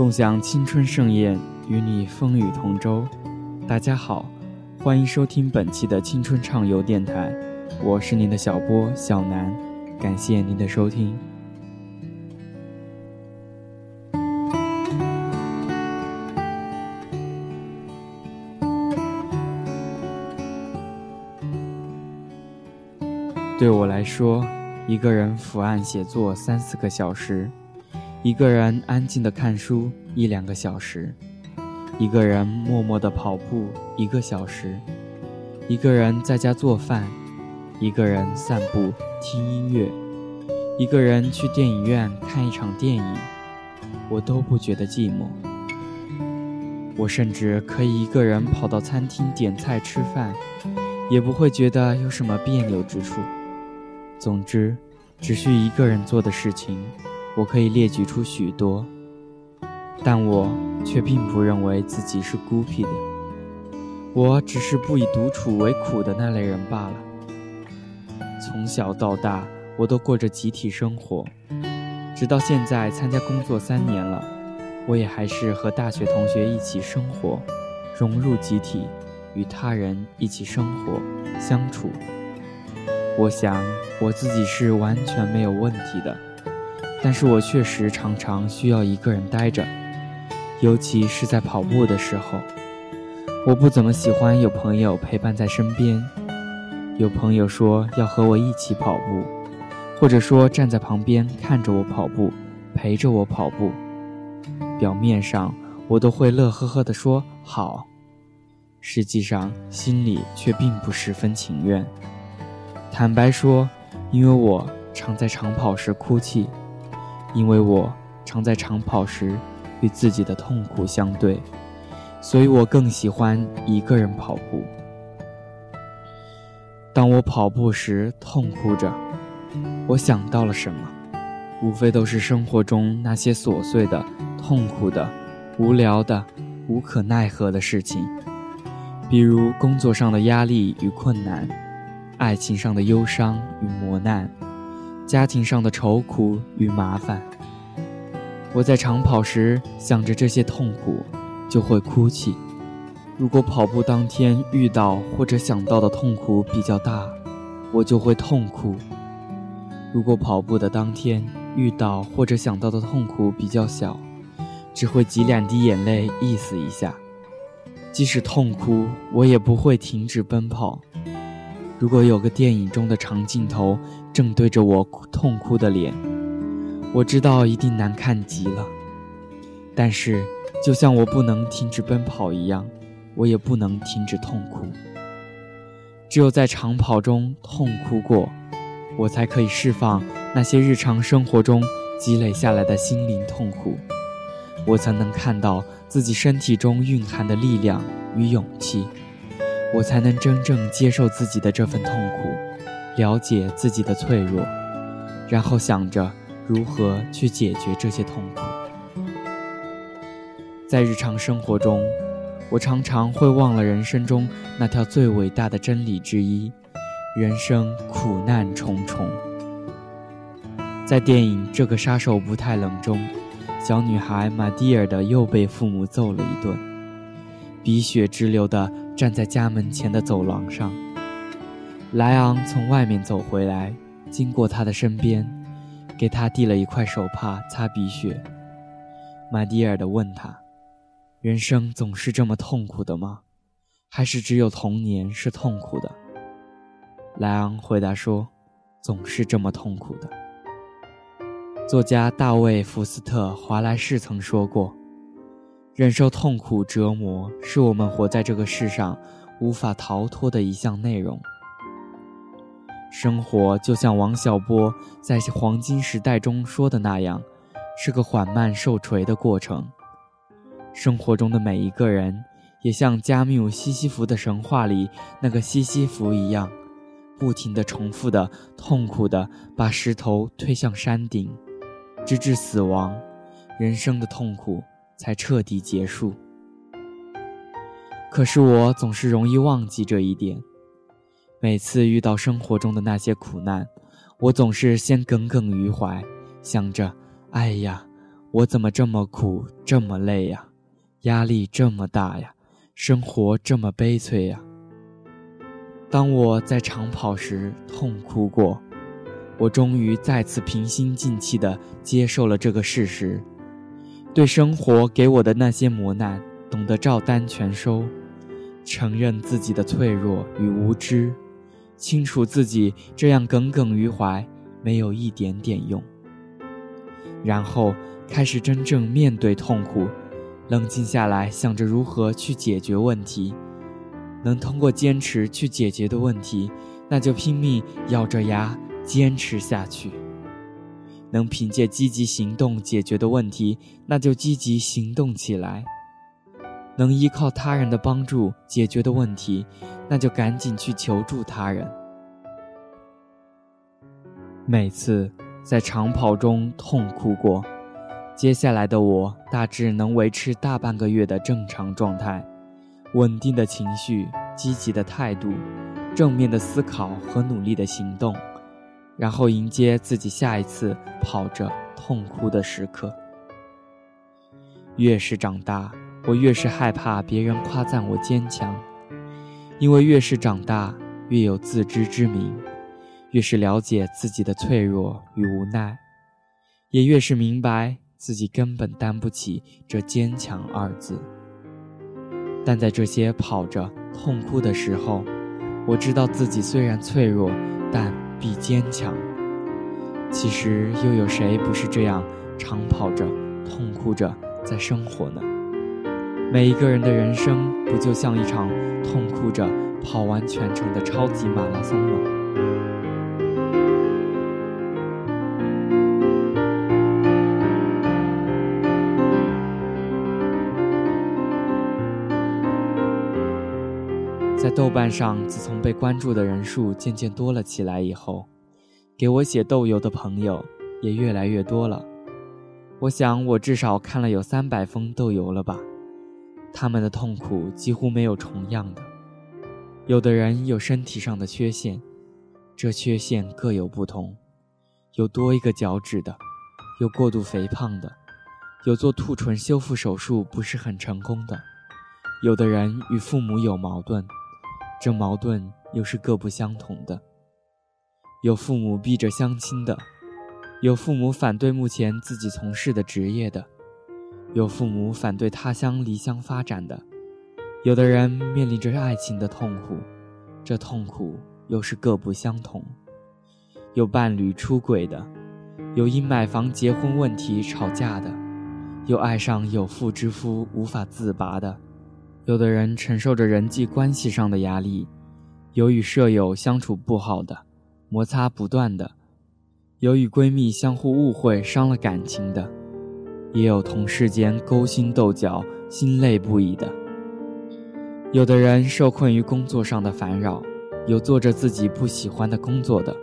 共享青春盛宴，与你风雨同舟。大家好，欢迎收听本期的青春畅游电台，我是您的小波小南，感谢您的收听。对我来说，一个人伏案写作三四个小时，一个人安静的看书一两个小时，一个人默默的跑步一个小时，一个人在家做饭，一个人散步听音乐，一个人去电影院看一场电影，我都不觉得寂寞。我甚至可以一个人跑到餐厅点菜吃饭，也不会觉得有什么别扭之处。总之，只需一个人做的事情，我可以列举出许多。但我却并不认为自己是孤僻的，我只是不以独处为苦的那类人罢了。从小到大，我都过着集体生活，直到现在参加工作三年了，我也还是和大学同学一起生活，融入集体，与他人一起生活相处。我想我自己是完全没有问题的，但是我确实常常需要一个人待着，尤其是在跑步的时候。我不怎么喜欢有朋友陪伴在身边，有朋友说要和我一起跑步，或者说站在旁边看着我跑步，陪着我跑步。表面上我都会乐呵呵地说好，实际上心里却并不十分情愿。坦白说，因为我常在长跑时哭泣，因为我常在长跑时与自己的痛苦相对，所以我更喜欢一个人跑步。当我跑步时痛哭着，我想到了什么？无非都是生活中那些琐碎的、痛苦的、无聊的、无可奈何的事情，比如工作上的压力与困难。爱情上的忧伤与磨难，家庭上的愁苦与麻烦。我在长跑时想着这些痛苦，就会哭泣。如果跑步当天遇到或者想到的痛苦比较大，我就会痛哭。如果跑步的当天遇到或者想到的痛苦比较小，只会挤两滴眼泪意思一下。即使痛哭，我也不会停止奔跑。如果有个电影中的长镜头正对着我痛哭的脸，我知道一定难看极了。但是，就像我不能停止奔跑一样，我也不能停止痛哭。只有在长跑中痛哭过，我才可以释放那些日常生活中积累下来的心灵痛苦，我才能看到自己身体中蕴含的力量与勇气。我才能真正接受自己的这份痛苦，了解自己的脆弱，然后想着如何去解决这些痛苦。在日常生活中，我常常会忘了人生中那条最伟大的真理之一：人生苦难重重。在电影《这个杀手不太冷》中，小女孩玛蒂尔的又被父母揍了一顿，鼻血直流的。站在家门前的走廊上，莱昂从外面走回来，经过他的身边，给他递了一块手帕擦鼻血。马蒂尔的问他：“人生总是这么痛苦的吗？还是只有童年是痛苦的？”莱昂回答说：“总是这么痛苦的。”作家大卫·福斯特·华莱士曾说过。忍受痛苦折磨是我们活在这个世上无法逃脱的一项内容。生活就像王小波在《黄金时代》中说的那样，是个缓慢受锤的过程。生活中的每一个人，也像加缪《西西弗的神话》里那个西西弗一样，不停地重复的痛苦地把石头推向山顶，直至死亡。人生的痛苦。才彻底结束。可是我总是容易忘记这一点。每次遇到生活中的那些苦难，我总是先耿耿于怀，想着：“哎呀，我怎么这么苦，这么累呀？压力这么大呀？生活这么悲催呀？当我在长跑时痛哭过，我终于再次平心静气地接受了这个事实：对生活给我的那些磨难，懂得照单全收，承认自己的脆弱与无知。清楚自己这样耿耿于怀没有一点点用，然后开始真正面对痛苦，冷静下来想着如何去解决问题。能通过坚持去解决的问题，那就拼命咬着牙坚持下去；能凭借积极行动解决的问题，那就积极行动起来；能依靠他人的帮助解决的问题。那就赶紧去求助他人。每次在长跑中痛哭过，接下来的我大致能维持大半个月的正常状态，稳定的情绪、积极的态度、正面的思考和努力的行动，然后迎接自己下一次跑着痛哭的时刻。越是长大，我越是害怕别人夸赞我坚强。因为越是长大，越有自知之明，越是了解自己的脆弱与无奈，也越是明白自己根本担不起这坚强二字。但在这些跑着痛哭的时候，我知道自己虽然脆弱，但必坚强。其实又有谁不是这样长跑着、痛哭着在生活呢？每一个人的人生，不就像一场痛哭着跑完全程的超级马拉松吗？在豆瓣上，自从被关注的人数渐渐多了起来以后，给我写豆油的朋友也越来越多了。我想，我至少看了有三百封豆油了吧。他们的痛苦几乎没有重样的，有的人有身体上的缺陷，这缺陷各有不同，有多一个脚趾的，有过度肥胖的，有做兔唇修复手术不是很成功的，有的人与父母有矛盾，这矛盾又是各不相同的，有父母逼着相亲的，有父母反对目前自己从事的职业的。有父母反对他乡离乡发展的，有的人面临着爱情的痛苦，这痛苦又是各不相同。有伴侣出轨的，有因买房结婚问题吵架的，有爱上有妇之夫无法自拔的，有的人承受着人际关系上的压力，有与舍友相处不好的，摩擦不断的，有与闺蜜相互误会伤了感情的。也有同事间勾心斗角、心累不已的；有的人受困于工作上的烦扰，有做着自己不喜欢的工作的；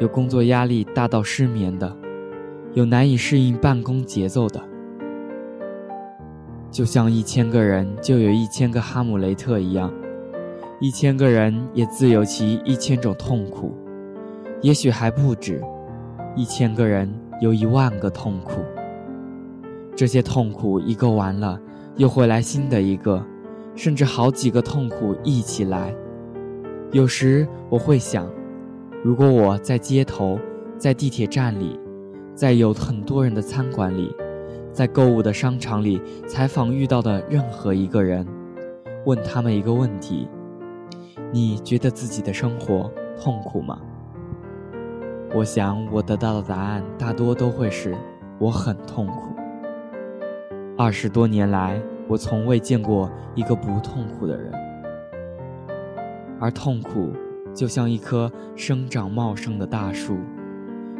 有工作压力大到失眠的；有难以适应办公节奏的。就像一千个人就有一千个哈姆雷特一样，一千个人也自有其一千种痛苦，也许还不止，一千个人有一万个痛苦。这些痛苦一个完了，又会来新的一个，甚至好几个痛苦一起来。有时我会想，如果我在街头、在地铁站里、在有很多人的餐馆里、在购物的商场里采访遇到的任何一个人，问他们一个问题：你觉得自己的生活痛苦吗？我想我得到的答案大多都会是我很痛苦。二十多年来，我从未见过一个不痛苦的人，而痛苦就像一棵生长茂盛的大树，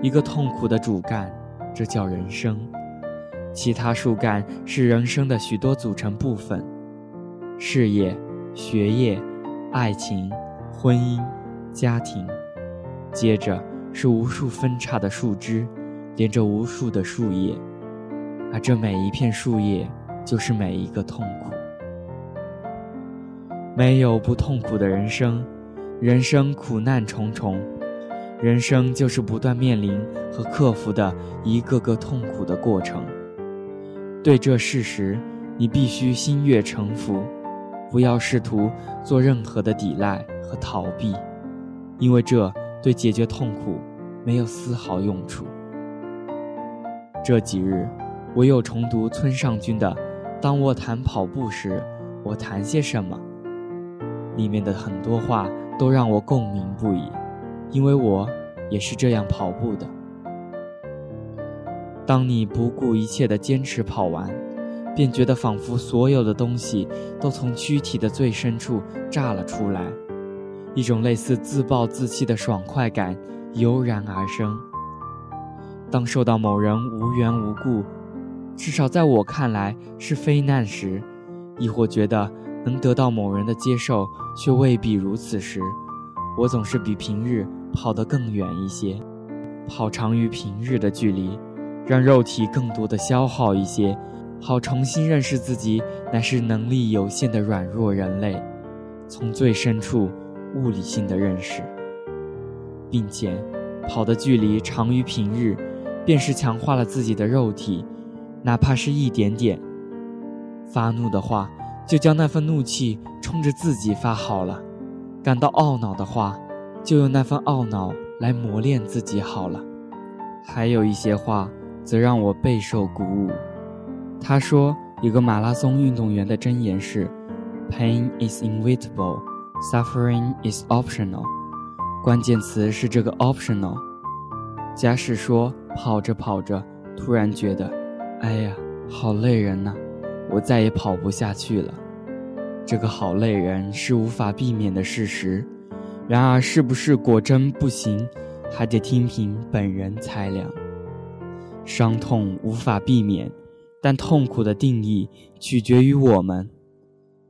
一个痛苦的主干，这叫人生。其他树干是人生的许多组成部分：事业、学业、爱情、婚姻、家庭。接着是无数分叉的树枝，连着无数的树叶。而这每一片树叶，就是每一个痛苦。没有不痛苦的人生，人生苦难重重，人生就是不断面临和克服的一个个痛苦的过程。对这事实，你必须心悦诚服，不要试图做任何的抵赖和逃避，因为这对解决痛苦没有丝毫用处。这几日，我又重读村上君的《当我谈跑步时，我谈些什么》，里面的很多话都让我共鸣不已，因为我也是这样跑步的。当你不顾一切地坚持跑完，便觉得仿佛所有的东西都从躯体的最深处炸了出来，一种类似自暴自弃的爽快感油然而生。当受到某人无缘无故，至少在我看来是非难时，亦或觉得能得到某人的接受却未必如此时，我总是比平日跑得更远一些，跑长于平日的距离。让肉体更多的消耗一些，好重新认识自己乃是能力有限的软弱人类，从最深处物理性的认识，并且跑的距离长于平日，便是强化了自己的肉体，哪怕是一点点。发怒的话，就将那份怒气冲着自己发好了；感到懊恼的话，就用那份懊恼来磨练自己好了。还有一些话。则让我备受鼓舞。他说：“一个马拉松运动员的箴言是，‘Pain is inevitable, suffering is optional’。关键词是这个 optional。假使说跑着跑着，突然觉得，哎呀，好累人呐，我再也跑不下去了。这个好累人是无法避免的事实。然而，是不是果真不行，还得听凭本人裁量。”伤痛无法避免，但痛苦的定义取决于我们。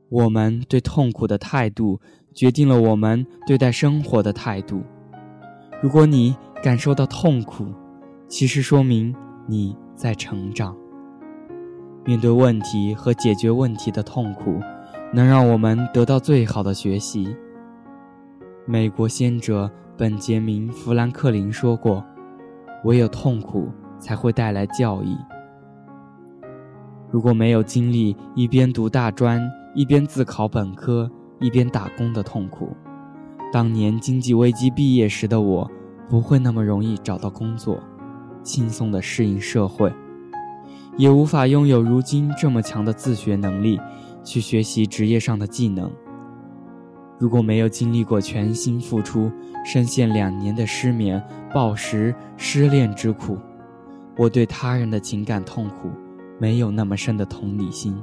我们对痛苦的态度决定了我们对待生活的态度。如果你感受到痛苦，其实说明你在成长。面对问题和解决问题的痛苦，能让我们得到最好的学习。美国先哲本杰明·富兰克林说过：“唯有痛苦。”才会带来教益。如果没有经历一边读大专、一边自考本科、一边打工的痛苦，当年经济危机毕业时的我，不会那么容易找到工作，轻松地适应社会，也无法拥有如今这么强的自学能力，去学习职业上的技能。如果没有经历过全心付出、深陷两年的失眠、暴食、失恋之苦，我对他人的情感痛苦没有那么深的同理心，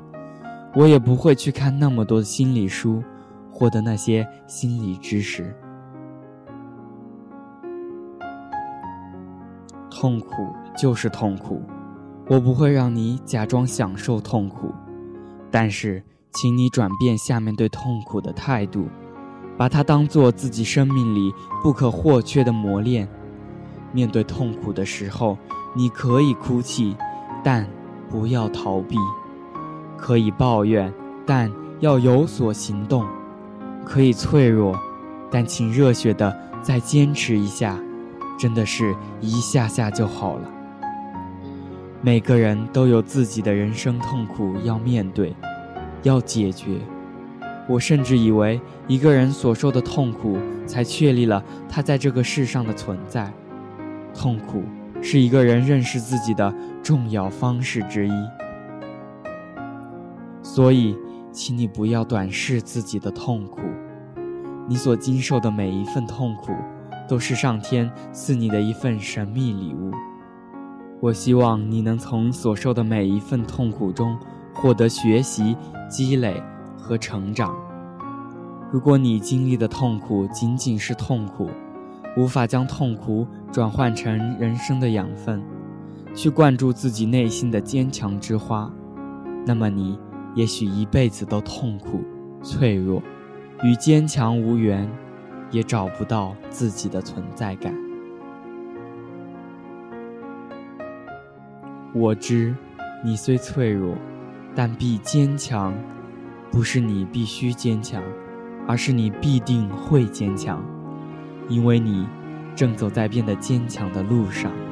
我也不会去看那么多的心理书，获得那些心理知识。痛苦就是痛苦，我不会让你假装享受痛苦，但是，请你转变下面对痛苦的态度，把它当做自己生命里不可或缺的磨练。面对痛苦的时候。你可以哭泣，但不要逃避；可以抱怨，但要有所行动；可以脆弱，但请热血的再坚持一下，真的是一下下就好了。每个人都有自己的人生痛苦要面对，要解决。我甚至以为，一个人所受的痛苦，才确立了他在这个世上的存在。痛苦。是一个人认识自己的重要方式之一，所以，请你不要短视自己的痛苦。你所经受的每一份痛苦，都是上天赐你的一份神秘礼物。我希望你能从所受的每一份痛苦中获得学习、积累和成长。如果你经历的痛苦仅仅是痛苦，无法将痛苦转换成人生的养分，去灌注自己内心的坚强之花，那么你也许一辈子都痛苦、脆弱，与坚强无缘，也找不到自己的存在感。我知，你虽脆弱，但必坚强。不是你必须坚强，而是你必定会坚强。因为你正走在变得坚强的路上。